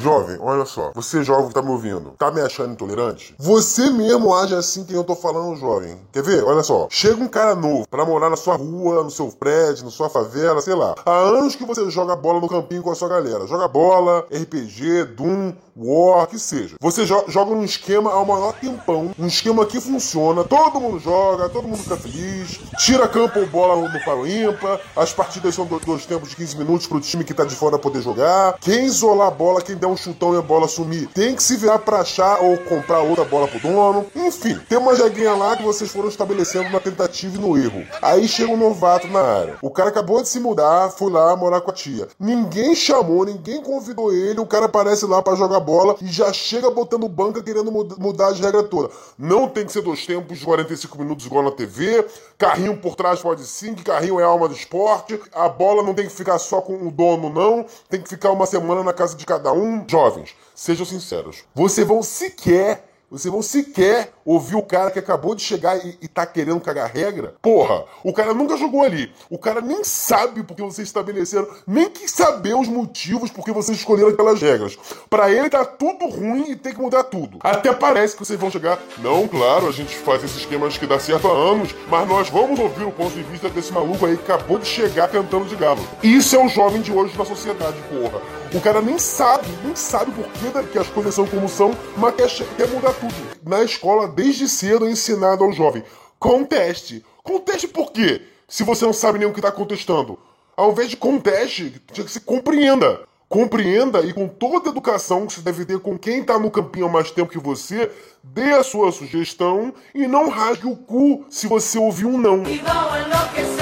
Jovem, olha só. Você jovem que tá me ouvindo, tá me achando intolerante? Você mesmo age assim que eu tô falando, jovem. Quer ver? Olha só. Chega um cara novo pra morar na sua rua, no seu prédio, na sua favela, sei lá. Há anos que você joga bola no campinho com a sua galera. Joga bola, RPG, Doom, War, que seja. Você jo joga num esquema ao maior tempão. Um esquema que funciona. Todo mundo joga, todo mundo fica feliz. Tira campo ou bola no, paro ímpar. As partidas são do- dois tempos de 15 minutos pro time que tá de fora poder jogar. Quem isolar a bola, quem der um chutão e a bola sumir, tem que se virar pra achar ou comprar outra bola pro dono. Enfim, tem uma regrinha lá que vocês foram estabelecendo na tentativa e no erro. Aí chega um novato na área. O cara acabou de se mudar, foi lá morar com a tia. Ninguém chamou, ninguém convidou ele, o cara aparece lá pra jogar bola e já chega botando banca querendo mud- mudar as regras todas. Não tem que ser dois tempos de 45 minutos igual na TV. Carrinho por trás pode sim, que carrinho é alma do esporte. A bola não tem que ficar só com o dono, não. Tem que ficar uma semana na casa de cada um. Jovens, sejam sinceros. Vocês vão sequer vocês vão sequer ouvir o cara que acabou de chegar e, e tá querendo cagar regra? Porra, o cara nunca jogou ali. O cara nem sabe porque vocês estabeleceram, nem quis saber os motivos porque vocês escolheram aquelas regras. Pra ele tá tudo ruim e tem que mudar tudo. Até parece que vocês vão chegar. Não, claro, a gente faz esses esquemas que dá certo há anos, mas nós vamos ouvir o ponto de vista desse maluco aí que acabou de chegar cantando de galo. Isso é o jovem de hoje na sociedade, porra. O cara nem sabe, nem sabe por que, que as coisas são como são, mas quer, quer mudar tudo. Na escola, desde cedo, é ensinado ao jovem: conteste. Conteste por quê? Se você não sabe nem o que está contestando. Ao invés de conteste, tinha que se compreenda. Compreenda e com toda a educação que você deve ter com quem está no campinho há mais tempo que você, dê a sua sugestão e não rasgue o cu se você ouvir um não. E vão enlouquecer.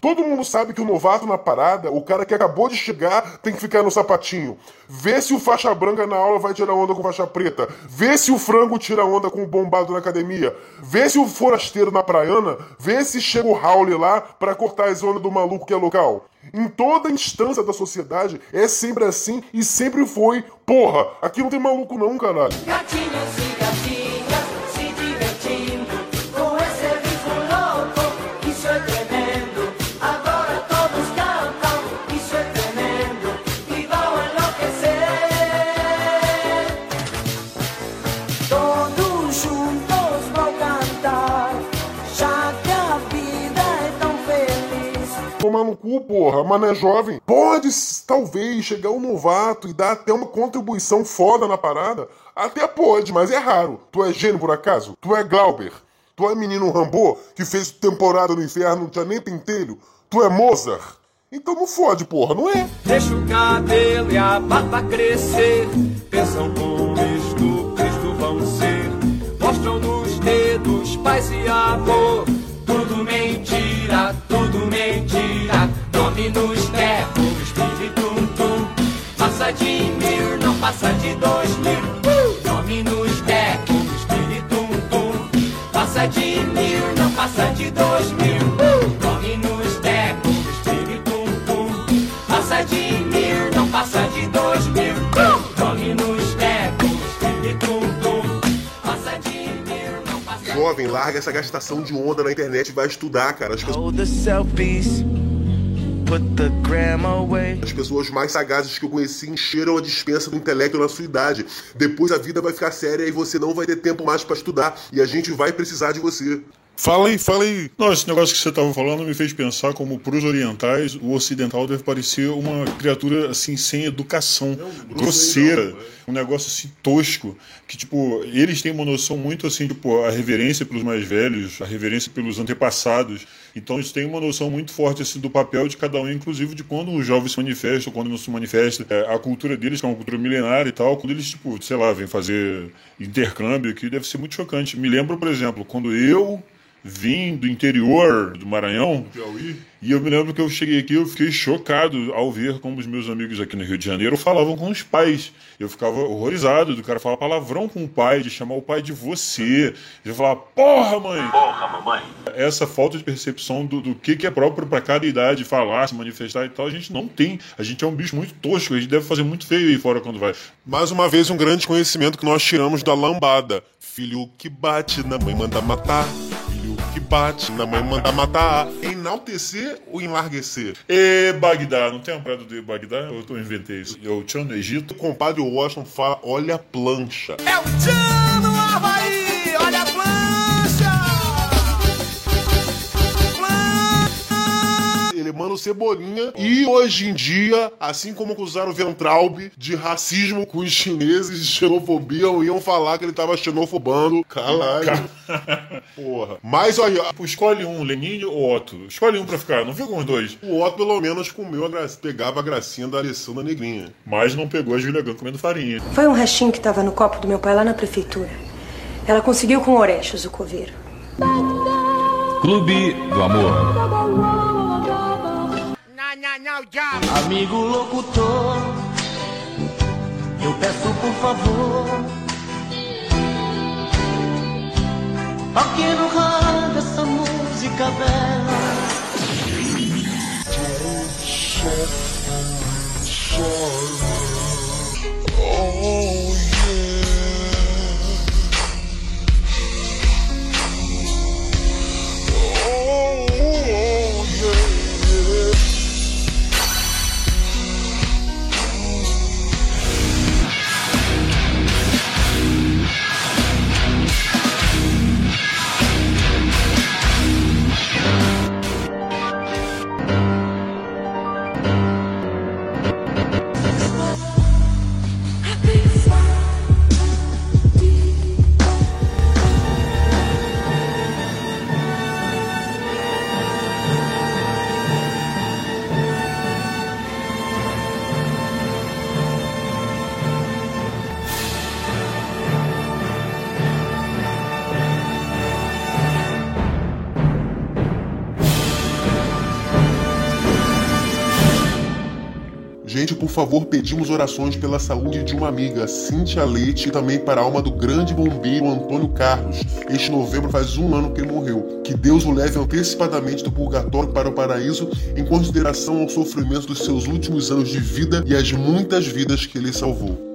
Todo mundo sabe que o novato na parada, o cara que acabou de chegar, tem que ficar no sapatinho. Vê se o faixa branca na aula vai tirar onda com faixa preta. Vê se o frango tira onda com o bombado na academia. Vê se o forasteiro na praiana. Vê se chega o Raul lá pra cortar as ondas do maluco que é local. Em toda instância da sociedade, é sempre assim e sempre foi. Porra, aqui não tem maluco não, caralho. Gatinhos e gatinhas Tomar no cu, porra, mas não é jovem. Pode, talvez, chegar um novato e dar até uma contribuição foda na parada. Até pode, mas é raro. Tu é gênio por acaso? Tu é Glauber? Tu é menino Rambo que fez temporada no inferno, não tinha nem pentelho? Tu é Mozart? Então não fode, porra, não é? Deixa o cabelo e a barba crescer. Pensam como estúpidos vão ser. Mostram nos dedos paz e amor. Tudo mentira, tudo. Nome nos teco, espírito tum. Passa de mil, não passa de dois mil. Nome nos teco, espírito tum. Passa de mil, não passa de dois mil. Nome nos teco, espírito tum. Passa de mil, não passa de dois mil. Nome nos teco, espírito tum. Passa de mil, não passa Jovem, larga essa gastação de onda na internet e vai estudar, cara. As pessoas... As pessoas mais sagazes que eu conheci encheram a dispensa do intelecto na sua idade. Depois a vida vai ficar séria e você não vai ter tempo mais pra estudar. E a gente vai precisar de você. Fala aí, fala aí. Não, esse negócio que você estava falando me fez pensar como pros orientais, o ocidental deve parecer uma criatura assim sem educação, grosseira, um negócio assim tosco, que tipo, eles têm uma noção muito assim, tipo, a reverência pelos mais velhos, a reverência pelos antepassados. Então eles têm uma noção muito forte assim do papel de cada um, inclusive de quando o jovem se manifesta ou quando não se manifesta. É, a cultura deles, que é uma cultura milenária e tal, quando eles, tipo, sei lá, vêm fazer intercâmbio, que deve ser muito chocante. Me lembro, por exemplo, quando eu vim do interior do Maranhão. Piauí. E eu me lembro que eu cheguei aqui, eu fiquei chocado ao ver como os meus amigos aqui no Rio de Janeiro falavam com os pais. Eu ficava horrorizado do cara falar palavrão com o pai, de chamar o pai de você. De falar, porra, mãe! Porra, mamãe! Essa falta de percepção do, do que, que é próprio para cada idade falar, se manifestar e tal, a gente não tem. A gente é um bicho muito tosco, a gente deve fazer muito feio aí fora quando vai. Mais uma vez, um grande conhecimento que nós tiramos da lambada. Filho que bate na mãe manda matar. Que bate na mãe manda matar. Enaltecer ou enlarguecer? E Bagdá, não tem uma parada de Bagdá? Eu, eu inventei isso. Eu tinha no Egito. O compadre Washington fala: olha a plancha. É o Tchan no Havaí, Ele manda o Cebolinha. E hoje em dia, assim como acusaram o Ventralbe de racismo com os chineses e xenofobia, iam falar que ele tava xenofobando. Caralho. Porra. Mas olha, Escolhe um, Lenin ou Otto. Escolhe um pra ficar, não fica com os dois. o Otto pelo menos comeu a gra... pegava a gracinha da Alessandra Negrinha. Mas não pegou a Julia Gunn comendo farinha. Foi um restinho que estava no copo do meu pai lá na prefeitura. Ela conseguiu com Orechos, o coveiro. Clube do Amor. Amigo locutor, eu peço por favor. Toque no rádio essa música bela. Oh, favor, pedimos orações pela saúde de uma amiga, Cíntia Leite, e também para a alma do grande bombeiro Antônio Carlos. Este novembro faz um ano que ele morreu. Que Deus o leve antecipadamente do purgatório para o paraíso, em consideração ao sofrimento dos seus últimos anos de vida e as muitas vidas que ele salvou.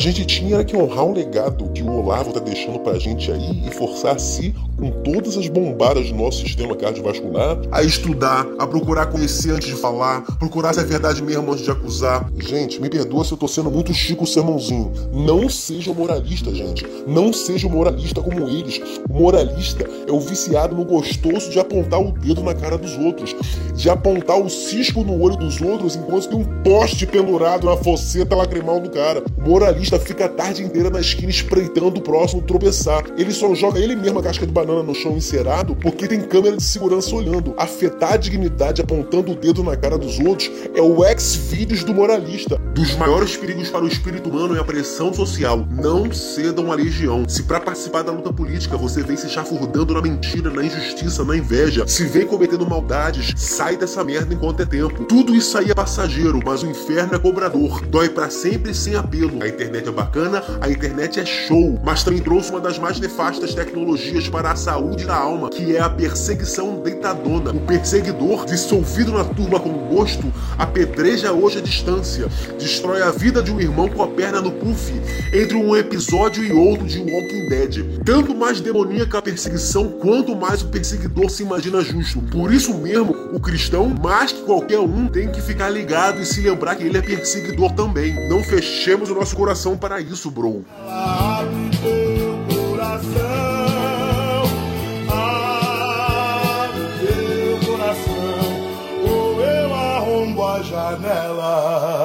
Gente tinha que honrar o legado que o Olavo tá deixando pra gente aí e forçar a si, com todas as bombadas do nosso sistema cardiovascular, a estudar, a procurar conhecer antes de falar, procurar se é verdade mesmo antes de acusar. Gente, me perdoa se eu tô sendo muito chico sermãozinho. Não seja moralista, gente. Não seja moralista como eles. O moralista é o viciado no gostoso de apontar o dedo na cara dos outros, de apontar o cisco no olho dos outros enquanto tem um poste pendurado na foceta lacrimal do cara. Moralista fica a tarde inteira na esquina espreitando o próximo tropeçar. Ele só joga ele mesmo a casca de banana no chão encerado porque tem câmera de segurança olhando. Afetar a dignidade apontando o dedo na cara dos outros é o ex-vídeos do moralista. Dos maiores perigos para o espírito humano é a pressão social. Não cedam à legião. Se para participar da luta política você vem se chafurdando na mentira, na injustiça, na inveja, se vem cometendo maldades, sai dessa merda enquanto é tempo. Tudo isso aí é passageiro, mas o inferno é cobrador. Dói para sempre sem apelo. A internet é bacana, a internet é show, mas também trouxe uma das mais nefastas tecnologias para a saúde da alma, que é a perseguição deitadona. O perseguidor, dissolvido na turma com gosto, apedreja hoje a distância, destrói a vida de um irmão com a perna no puff, entre um episódio e outro de Walking Dead. Tanto mais demoníaca a perseguição, quanto mais o perseguidor se imagina justo. Por isso mesmo, o cristão, mais que qualquer um, tem que ficar ligado e se lembrar que ele é perseguidor também. Não fechemos o nosso coração para isso, bro. Abre teu coração, abre teu coração, ou eu arrombo a janela.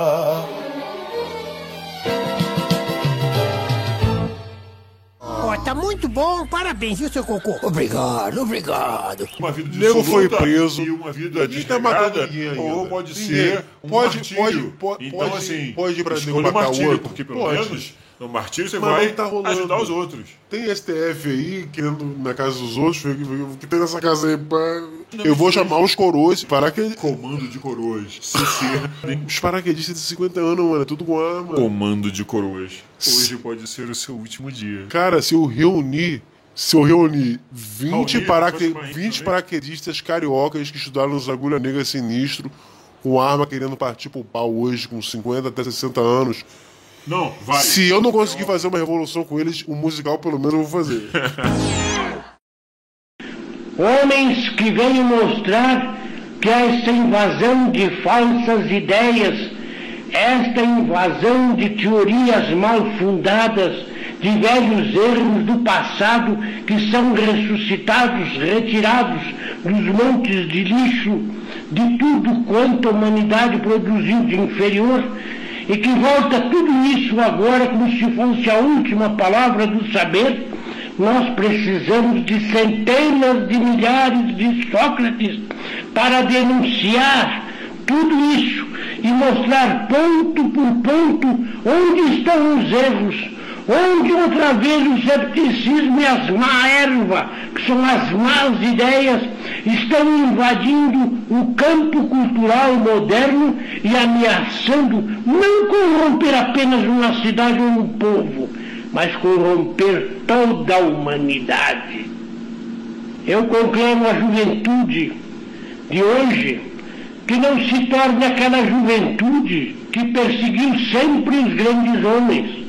Muito bom. Parabéns, viu, seu cocô? Obrigado, obrigado. Uma vida Nego foi preso. E uma vida Ninguém tá ainda. Ou pode ser um Pode- martírio. pode- pode- então, pode- assim, pode ir pra nego escolha o matar martírio, outro. porque pelo Pode. menos no martírio você Mas vai tá ajudar os outros. Tem STF aí, querendo na casa dos outros, o que- tem nessa casa aí, pá. Eu vou chamar os coroas, paraquedistas. Comando de coroas. Os paraquedistas de 50 anos, mano, é tudo com arma. Comando de coroas. Hoje pode ser o seu último dia. Cara, se eu reunir. Se eu reunir 20, Reunir, paraque... pode chamar 20 também. paraquedistas cariocas que estudaram nos Agulha Negra Sinistro, com arma querendo partir pro pau hoje, com 50 até 60 anos. Não, vai. Se eu não conseguir fazer uma revolução com eles, o musical pelo menos eu vou fazer. Homens que vêm mostrar que essa invasão de falsas ideias, esta invasão de teorias mal fundadas, de velhos erros do passado que são ressuscitados, retirados dos montes de lixo, de tudo quanto a humanidade produziu de inferior, e que volta tudo isso agora como se fosse a última palavra do saber, nós precisamos de centenas de milhares de Sócrates para denunciar tudo isso e mostrar ponto por ponto onde estão os erros, onde outra vez o cepticismo e as má erva, que são as más ideias, estão invadindo o campo cultural moderno e ameaçando não corromper apenas uma cidade ou um povo, mas corromper toda a humanidade. Eu conclamo a juventude de hoje que não se torne aquela juventude que perseguiu sempre os grandes homens,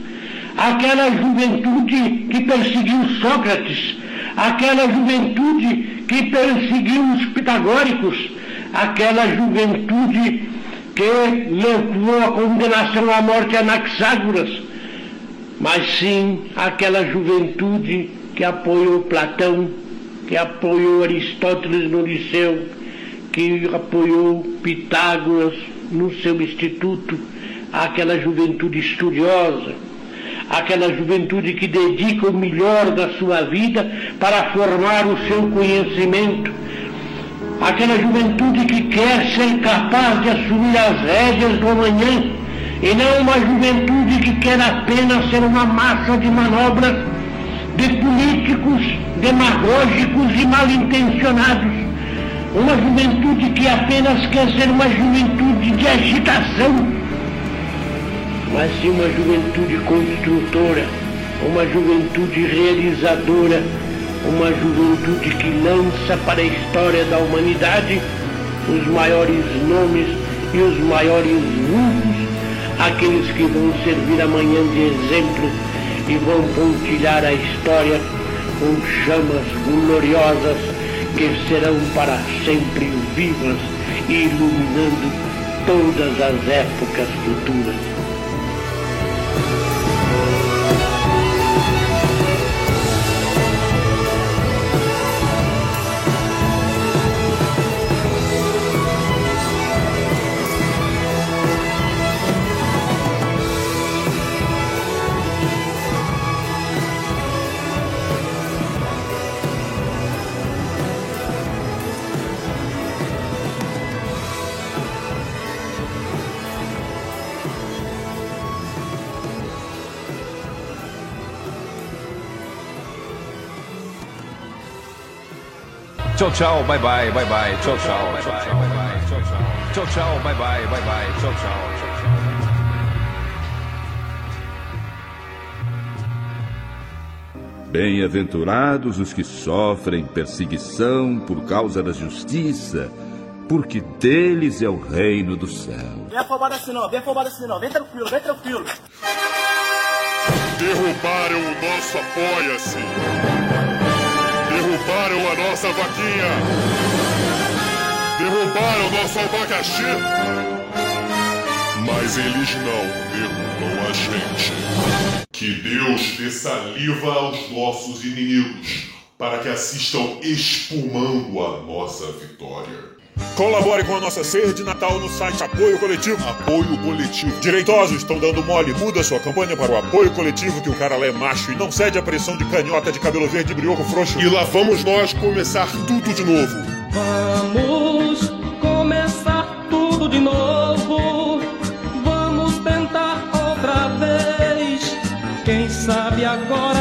aquela juventude que perseguiu Sócrates, aquela juventude que perseguiu os pitagóricos, aquela juventude que levou a condenação à morte a Anaxágoras, mas sim aquela juventude que apoiou Platão, que apoiou Aristóteles no Liceu, que apoiou Pitágoras no seu instituto, aquela juventude estudiosa, aquela juventude que dedica o melhor da sua vida para formar o seu conhecimento, aquela juventude que quer ser capaz de assumir as rédeas do amanhã e não uma juventude que quer apenas ser uma massa de manobras de políticos demagógicos e mal intencionados. Uma juventude que apenas quer ser uma juventude de agitação, mas sim uma juventude construtora, uma juventude realizadora, uma juventude que lança para a história da humanidade os maiores nomes e os maiores vultos, aqueles que vão servir amanhã de exemplo e vão pontilhar a história com chamas gloriosas que serão para sempre vivas e iluminando todas as épocas futuras. Tchau, tchau, bye bye, bye bye, tchau, tchau, bye bye, bye bye, tchau, tchau, tchau, tchau, bye bye, bye bye, tchau, tchau, tchau, tchau. Bem-aventurados os que sofrem perseguição por causa da justiça, porque deles é o reino do céu. Vem afobado assim não, vem afobado assim não, vem tranquilo, vem tranquilo. Derrubaram o nosso apoia-se. Derrubaram a nossa vaquinha. Derrubaram nosso abacaxi. Mas eles não derrubam a gente. Que Deus dê saliva aos nossos inimigos, para que assistam espumando a nossa vitória. Colabore com a nossa ceia de Natal no site Apoio Coletivo. Apoio Coletivo. Direitosos estão dando mole. Muda sua campanha para o apoio coletivo que o cara lá é macho e não cede à pressão de canhota de cabelo verde e brioco frouxo. E lá vamos nós começar tudo de novo. Vamos começar tudo de novo. Vamos tentar outra vez. Quem sabe agora